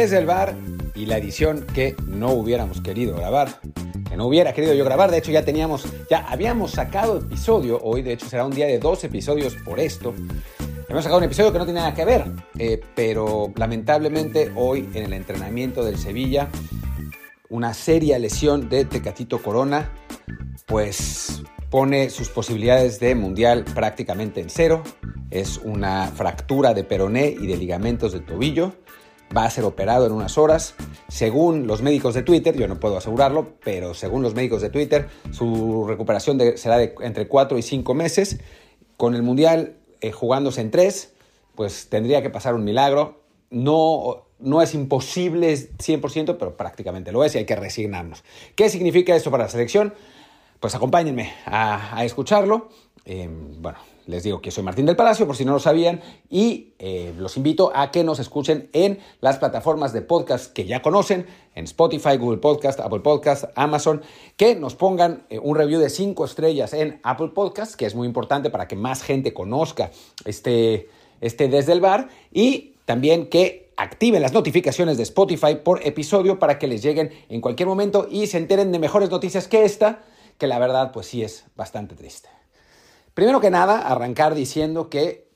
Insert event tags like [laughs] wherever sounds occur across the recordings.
desde el bar y la edición que no hubiéramos querido grabar, que no hubiera querido yo grabar. De hecho, ya teníamos, ya habíamos sacado episodio. Hoy, de hecho, será un día de dos episodios por esto. Hemos sacado un episodio que no tiene nada que ver, eh, pero lamentablemente hoy en el entrenamiento del Sevilla, una seria lesión de Tecatito Corona, pues pone sus posibilidades de mundial prácticamente en cero. Es una fractura de peroné y de ligamentos del tobillo va a ser operado en unas horas. Según los médicos de Twitter, yo no puedo asegurarlo, pero según los médicos de Twitter, su recuperación será de entre 4 y 5 meses. Con el Mundial eh, jugándose en 3, pues tendría que pasar un milagro. No, no es imposible 100%, pero prácticamente lo es y hay que resignarnos. ¿Qué significa esto para la selección? Pues acompáñenme a, escucharlo. Eh, bueno, les digo que soy Martín del Palacio, por si no lo sabían, y eh, los invito a que nos escuchen en las plataformas de podcast que ya conocen, en Spotify, Google Podcast, Apple Podcast, Amazon, que nos pongan eh, un review de 5 estrellas en Apple Podcast, que es muy importante para que más gente conozca este, este desde el bar, y también que activen las notificaciones de Spotify por episodio para que les lleguen en cualquier momento y se enteren de mejores noticias que esta, que la verdad pues sí es bastante triste. Primero que nada, arrancar diciendo que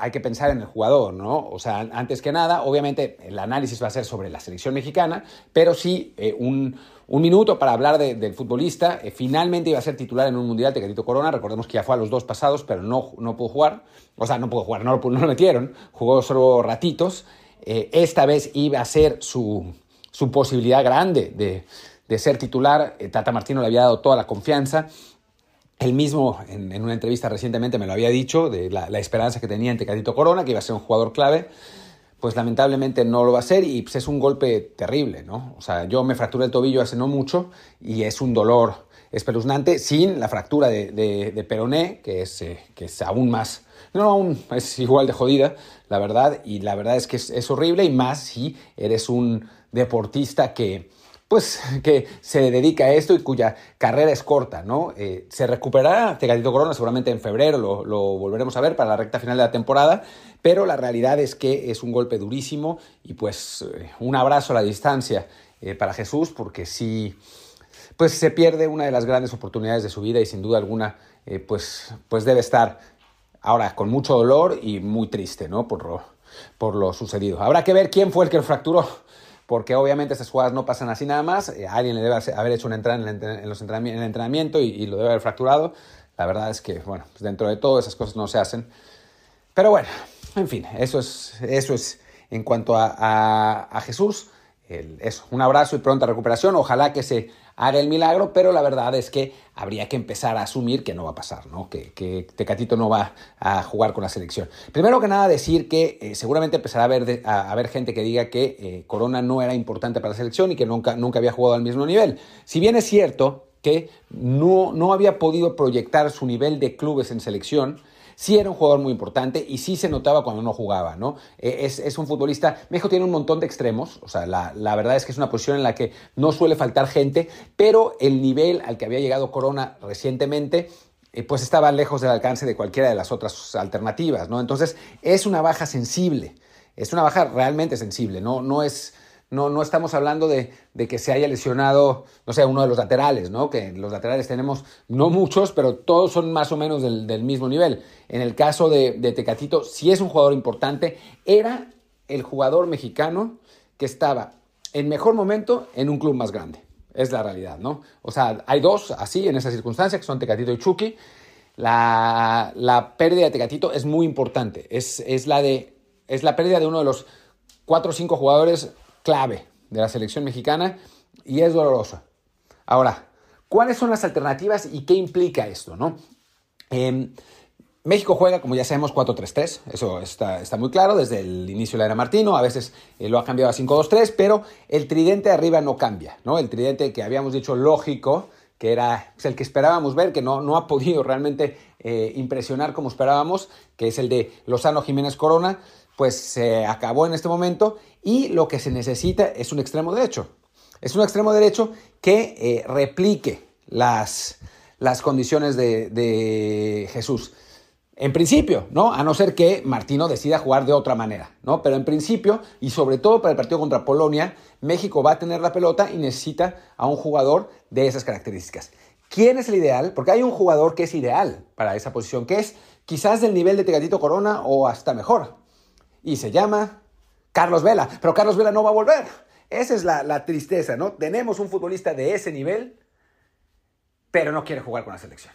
hay que pensar en el jugador, ¿no? O sea, antes que nada, obviamente el análisis va a ser sobre la selección mexicana, pero sí eh, un, minuto para hablar del futbolista. Eh, finalmente iba a ser titular en un mundial, Tecatito Corona. Recordemos que ya fue a los dos pasados, pero no, no pudo jugar. O sea, no pudo jugar, no, lo metieron. Jugó solo ratitos. Eh, esta vez iba a ser su, posibilidad grande de, de ser titular. Tata Martino le había dado toda la confianza. Él mismo, en, una entrevista recientemente, me lo había dicho, de la, esperanza que tenía en Tecatito Corona, que iba a ser un jugador clave. Pues lamentablemente no lo va a ser y pues, es un golpe terrible, ¿no? O sea, yo me fracturé el tobillo hace no mucho y es un dolor espeluznante sin la fractura de, peroné, que es, eh, que es aún más, no, aún es igual de jodida, la verdad, y la verdad es que es horrible y más si eres un deportista que, pues [laughs] que se dedica a esto y cuya carrera es corta, ¿no? Eh, se recuperará Tecatito Corona seguramente en febrero, lo, volveremos a ver para la recta final de la temporada, pero la realidad es que es un golpe durísimo y pues eh, un abrazo a la distancia eh, para Jesús porque sí, pues se pierde una de las grandes oportunidades de su vida y sin duda alguna pues, pues debe estar ahora con mucho dolor y muy triste, ¿no? Por lo, por lo sucedido. Habrá que ver quién fue el que lo fracturó porque obviamente estas jugadas no pasan así nada más. Eh, alguien le debe haber hecho una entrada en, el, entrenamiento y, lo debe haber fracturado. La verdad es que, bueno, pues dentro de todo esas cosas no se hacen. Pero bueno, en fin, eso es, eso es en cuanto a, Jesús. Eso, un abrazo y pronta recuperación. Ojalá que se haga el milagro, pero la verdad es que habría que empezar a asumir que no va a pasar, ¿no? Que, que Tecatito no va a jugar con la selección. Primero que nada decir que eh, seguramente empezará a haber, a, gente que diga que eh, Corona no era importante para la selección y que nunca, nunca había jugado al mismo nivel. Si bien es cierto que no, no había podido proyectar su nivel de clubes en selección, sí era un jugador muy importante y sí se notaba cuando no jugaba, ¿no? Eh, es, un futbolista, México tiene un montón de extremos, o sea, la, verdad es que es una posición en la que no suele faltar gente, pero el nivel al que había llegado Corona recientemente eh, pues estaba lejos del alcance de cualquiera de las otras alternativas, ¿no? Entonces es una baja sensible, es una baja realmente sensible, no, no es no, no estamos hablando de, que se haya lesionado, no sé, uno de los laterales, ¿no? Que los laterales tenemos no muchos, pero todos son más o menos del, mismo nivel. En el caso de, Tecatito, si es un jugador importante. Era el jugador mexicano que estaba en mejor momento en un club más grande. Es la realidad, ¿no? O sea, hay dos así en esa circunstancia, que son Tecatito y Chucky. La, la pérdida de Tecatito es muy importante. Es, es, la de, es la pérdida de uno de los cuatro o cinco jugadores clave de la selección mexicana y es dolorosa. Ahora, ¿cuáles son las alternativas y qué implica esto? ¿no? Em, México juega, como ya sabemos, 4-3-3, eso está, muy claro desde el inicio de la era Martino, a veces eh, lo ha cambiado a 5-2-3, pero el tridente de arriba no cambia, ¿no? El tridente que habíamos dicho lógico, que era el que esperábamos ver, que no, no ha podido realmente eh, impresionar como esperábamos, que es el de Lozano Jiménez Corona, pues se acabó en este momento y lo que se necesita es un extremo derecho. Es un extremo derecho que eh, replique las, las condiciones de, Jesús. En principio, ¿no? A no ser que Martino decida jugar de otra manera, ¿no? Pero en principio, y sobre todo para el partido contra Polonia, México va a tener la pelota y necesita a un jugador de esas características. ¿Quién es el ideal? Porque hay un jugador que es ideal para esa posición, que es quizás del nivel de Tegatito Corona o hasta mejor. Y se llama Carlos Vela. Pero Carlos Vela no va a volver. Esa es la, la tristeza, ¿no? Tenemos un futbolista de ese nivel, pero no quiere jugar con la selección.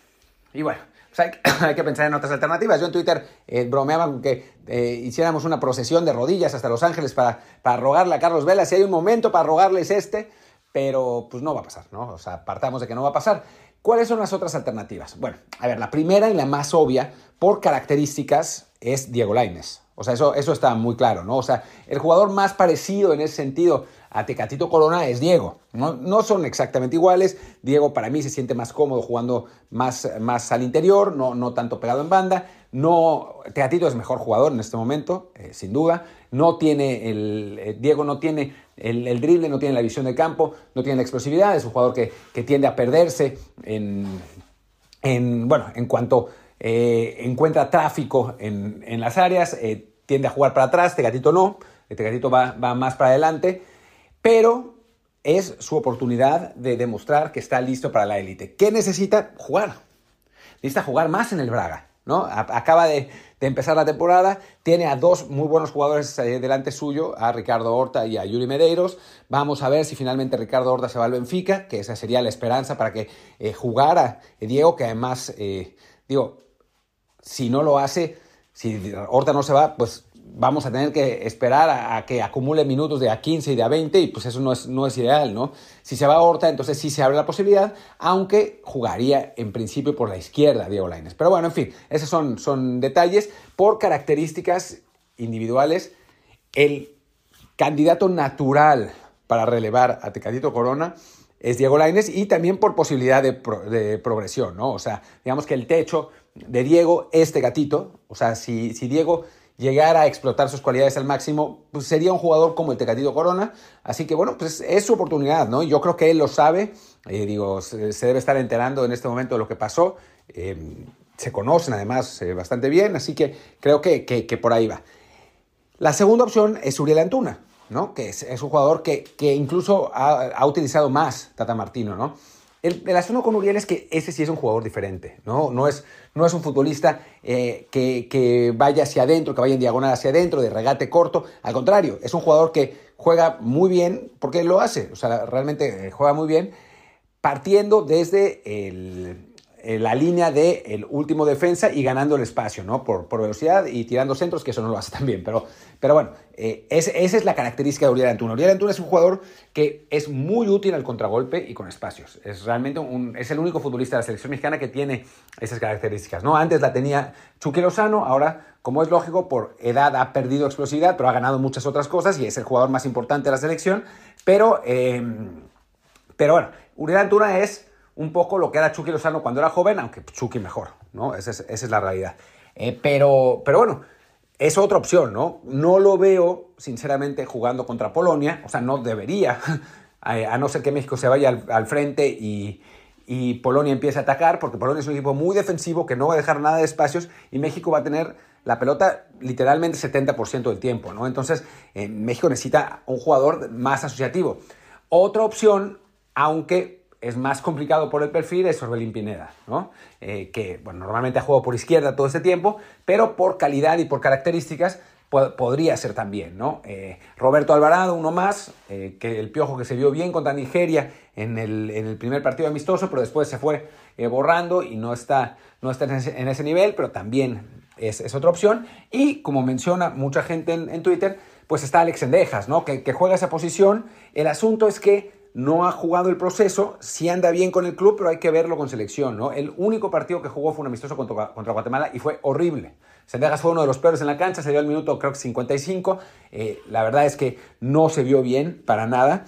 Y bueno, pues hay, que [clears throat] pensar en otras alternativas. Yo en Twitter eh, bromeaba con que eh, hiciéramos una procesión de rodillas hasta Los Ángeles para, para rogarle a Carlos Vela. Si hay un momento para rogarles este, pero pues no va a pasar, ¿no? O sea, partamos de que no va a pasar. ¿Cuáles son las otras alternativas? Bueno, a ver, la primera y la más obvia por características es Diego Lainez. O sea, eso, eso está muy claro, ¿no? O sea, el jugador más parecido en ese sentido a Tecatito Corona es Diego. No, no, son exactamente iguales. Diego para mí se siente más cómodo jugando más, más al interior, no, no tanto pegado en banda. No, Tecatito es mejor jugador en este momento, eh, sin duda. No tiene el, eh, Diego no tiene el, el, drible, no tiene la visión de campo, no tiene la explosividad. Es un jugador que, que tiende a perderse en, en, bueno, en cuanto eh, encuentra tráfico en, en las áreas, eh, tiende a jugar para atrás, Tecatito no. Tecatito va, va más para adelante pero es su oportunidad de demostrar que está listo para la élite. ¿Qué necesita? Jugar. Necesita jugar más en el Braga. ¿no? Acaba de, empezar la temporada, tiene a dos muy buenos jugadores eh, delante suyo, a Ricardo Horta y a Yuri Medeiros. Vamos a ver si finalmente Ricardo Horta se va al Benfica, que esa sería la esperanza para que jugara Diego, que además, digo, si no lo hace, si Horta no se va, pues vamos a tener que esperar a, que acumule minutos de a 15 y de a 20 y pues eso no es, no es ideal, ¿no? Si se va a Horta, entonces sí se abre la posibilidad, aunque jugaría en principio por la izquierda Diego Lainez. Pero bueno, en fin, esos son, son detalles. Por características individuales, el candidato natural para relevar a Tecatito Corona es Diego Lainez y también por posibilidad de, progresión, ¿no? O sea, digamos que el techo de Diego es Tecatito, o sea, si, si Diego llegar a explotar sus cualidades al máximo, pues sería un jugador como el Tecatito Corona. Así que bueno, pues es su oportunidad, ¿no? Yo creo que él lo sabe, eh, digo, se, debe estar enterando en este momento de lo que pasó. Eh, se conocen además eh, bastante bien, así que creo que, que, por ahí va. La segunda opción es Uriel Antuna, ¿no? Que es, un jugador que, que incluso ha, ha, utilizado más Tata Martino, ¿no? El, el, asunto con Uriel es que ese sí es un jugador diferente, ¿no? No es, no es un futbolista eh, que, que, vaya hacia adentro, que vaya en diagonal hacia adentro, de regate corto. Al contrario, es un jugador que juega muy bien, porque lo hace, o sea, realmente eh, juega muy bien, partiendo desde el, la línea del el último defensa y ganando el espacio, ¿no? Por, por, velocidad y tirando centros, que eso no lo hace [laughs] tan bien. Pero, pero bueno, eh, esa es la característica de Uriel Antuna. Uriel Antuna es un jugador que es muy útil al contragolpe y con espacios. Es realmente un, es el único futbolista de la selección mexicana que tiene esas características, ¿no? Antes la tenía Chucky Lozano, ahora, como es lógico, por edad ha perdido explosividad, pero ha ganado muchas otras cosas y es el jugador más importante de la selección. Pero, eh, pero bueno, Uriel Antuna es un poco lo que era Chucky Lozano cuando era joven, aunque Chucky mejor, ¿no? Esa es, esa es la realidad. Eh, pero, pero bueno, es otra opción, ¿no? No lo veo, sinceramente, jugando contra Polonia, o sea, no debería, [laughs] a no ser que México se vaya al, frente y, y, Polonia empiece a atacar, porque Polonia es un equipo muy defensivo que no va a dejar nada de espacios y México va a tener la pelota literalmente 70% del tiempo, ¿no? Entonces, eh, México necesita un jugador más asociativo. Otra opción, aunque es más complicado por el perfil es Orbelín Pineda, ¿no? Eh, que bueno, normalmente ha jugado por izquierda todo este tiempo, pero por calidad y por características podría ser también. ¿no? Eh, Roberto Alvarado, uno más, eh, que el piojo que se vio bien contra Nigeria en el, en el primer partido amistoso, pero después se fue borrando y no está, no está en, ese, nivel, pero también es, otra opción. Y como menciona mucha gente en, en Twitter, pues está Alex Endejas, ¿no? que, que juega esa posición. El asunto es que no ha jugado el proceso, sí anda bien con el club, pero hay que verlo con selección, ¿no? El único partido que jugó fue un amistoso contra, Guatemala y fue horrible. Sendejas fue uno de los peores en la cancha, se dio el minuto creo que 55. Eh, la verdad es que no se vio bien para nada.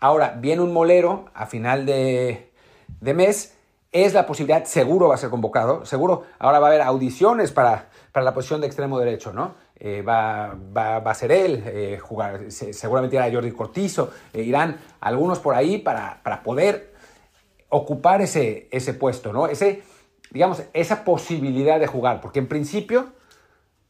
Ahora, viene un molero a final de, de mes, es la posibilidad, seguro va a ser convocado, seguro ahora va a haber audiciones para, para la posición de extremo derecho, ¿no? Eh, va, va, a ser él, eh, jugar, seguramente irá Jordi Cortizo, eh, irán algunos por ahí para, para, poder ocupar ese, ese puesto, ¿no? Ese, digamos, esa posibilidad de jugar, porque en principio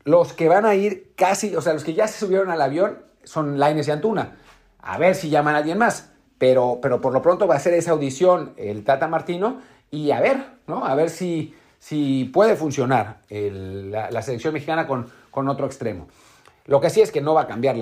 los que van a ir casi, o sea, los que ya se subieron al avión son Laines y Antuna. A ver si llaman a alguien más, pero, pero por lo pronto va a ser esa audición el Tata Martino y a ver, ¿no? A ver si, si puede funcionar la, selección mexicana con, con otro extremo. Lo que sí es que no va a cambiar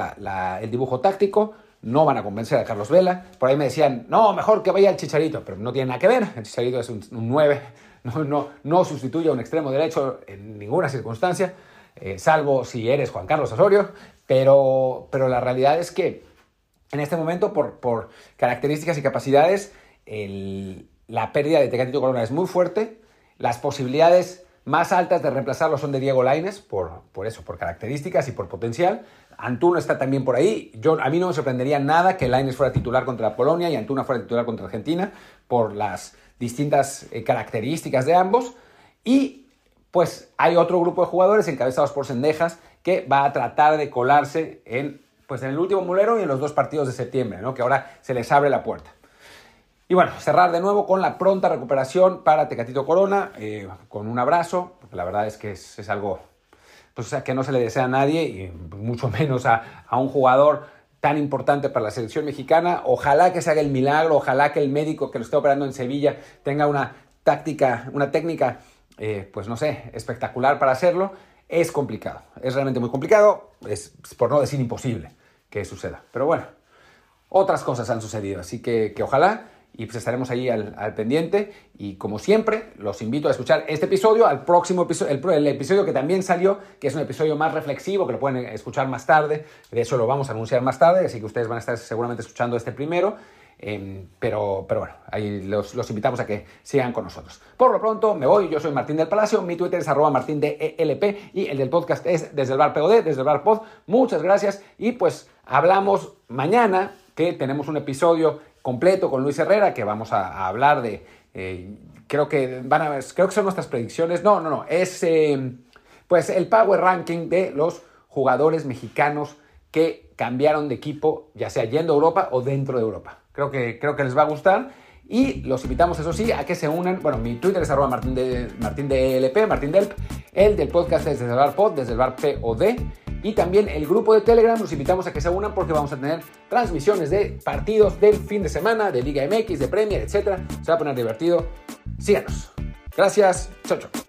el dibujo táctico, no van a convencer a Carlos Vela. Por ahí me decían, no, mejor que vaya el Chicharito, pero no tiene nada que ver. El Chicharito es un, 9, [laughs] no, no, no, sustituye a un extremo derecho en ninguna circunstancia, eh, salvo si eres Juan Carlos Osorio. Pero, pero la realidad es que en este momento, por, por características y capacidades, la pérdida de Tecatito Corona es muy fuerte. Las posibilidades más altas de reemplazarlo son de Diego Laines, por, por eso, por características y por potencial. Antuna está también por ahí. Yo, a mí no me sorprendería nada que Laines fuera titular contra Polonia y Antuna fuera titular contra Argentina por las distintas eh, características de ambos. Y pues hay otro grupo de jugadores encabezados por Sendejas que va a tratar de colarse en, pues, en el último mulero y en los dos partidos de septiembre, ¿no? que ahora se les abre la puerta. Y bueno, cerrar de nuevo con la pronta recuperación para Tecatito Corona, eh, con un abrazo, la verdad es que es, algo pues, que no se le desea a nadie, y mucho [laughs] menos a, a, un jugador tan importante para la selección mexicana. Ojalá que se haga el milagro, ojalá que el médico que lo esté operando en Sevilla tenga una táctica, una técnica, eh, pues no sé, espectacular para hacerlo. Es complicado, es realmente muy complicado, es por no decir imposible que suceda. Pero bueno, otras cosas han sucedido, así que ojalá y pues estaremos ahí al, pendiente. Y como siempre, los invito a escuchar este episodio, al próximo episodio, el, episodio que también salió, que es un episodio más reflexivo, que lo pueden escuchar más tarde. De eso lo vamos a anunciar más tarde, así que ustedes van a estar seguramente escuchando este primero. Em, pero, pero bueno, ahí los, invitamos a que sigan con nosotros. Por lo pronto, me voy. Yo soy Martín del Palacio. Mi Twitter es arroba martín ELP y el del podcast es desde el bar POD, desde el bar pod. Muchas gracias y pues hablamos mañana que tenemos un episodio completo con Luis Herrera, que vamos a, hablar de, eh, creo que van a creo que son nuestras predicciones, no, no, no, es eh, pues el Power Ranking de los jugadores mexicanos que cambiaron de equipo, ya sea yendo a Europa o dentro de Europa. Creo que, creo que les va a gustar. Y los invitamos, eso sí, a que se unan. Bueno, mi Twitter es arroba martín de, Martín Delp. El del podcast es desde el bar pod, desde el bar POD y también el grupo de Telegram. Los invitamos a que se unan porque vamos a tener transmisiones de partidos del fin de semana, de Liga MX, de Premier, etc. Se va a poner divertido. Síganos. Gracias. Chau, chau.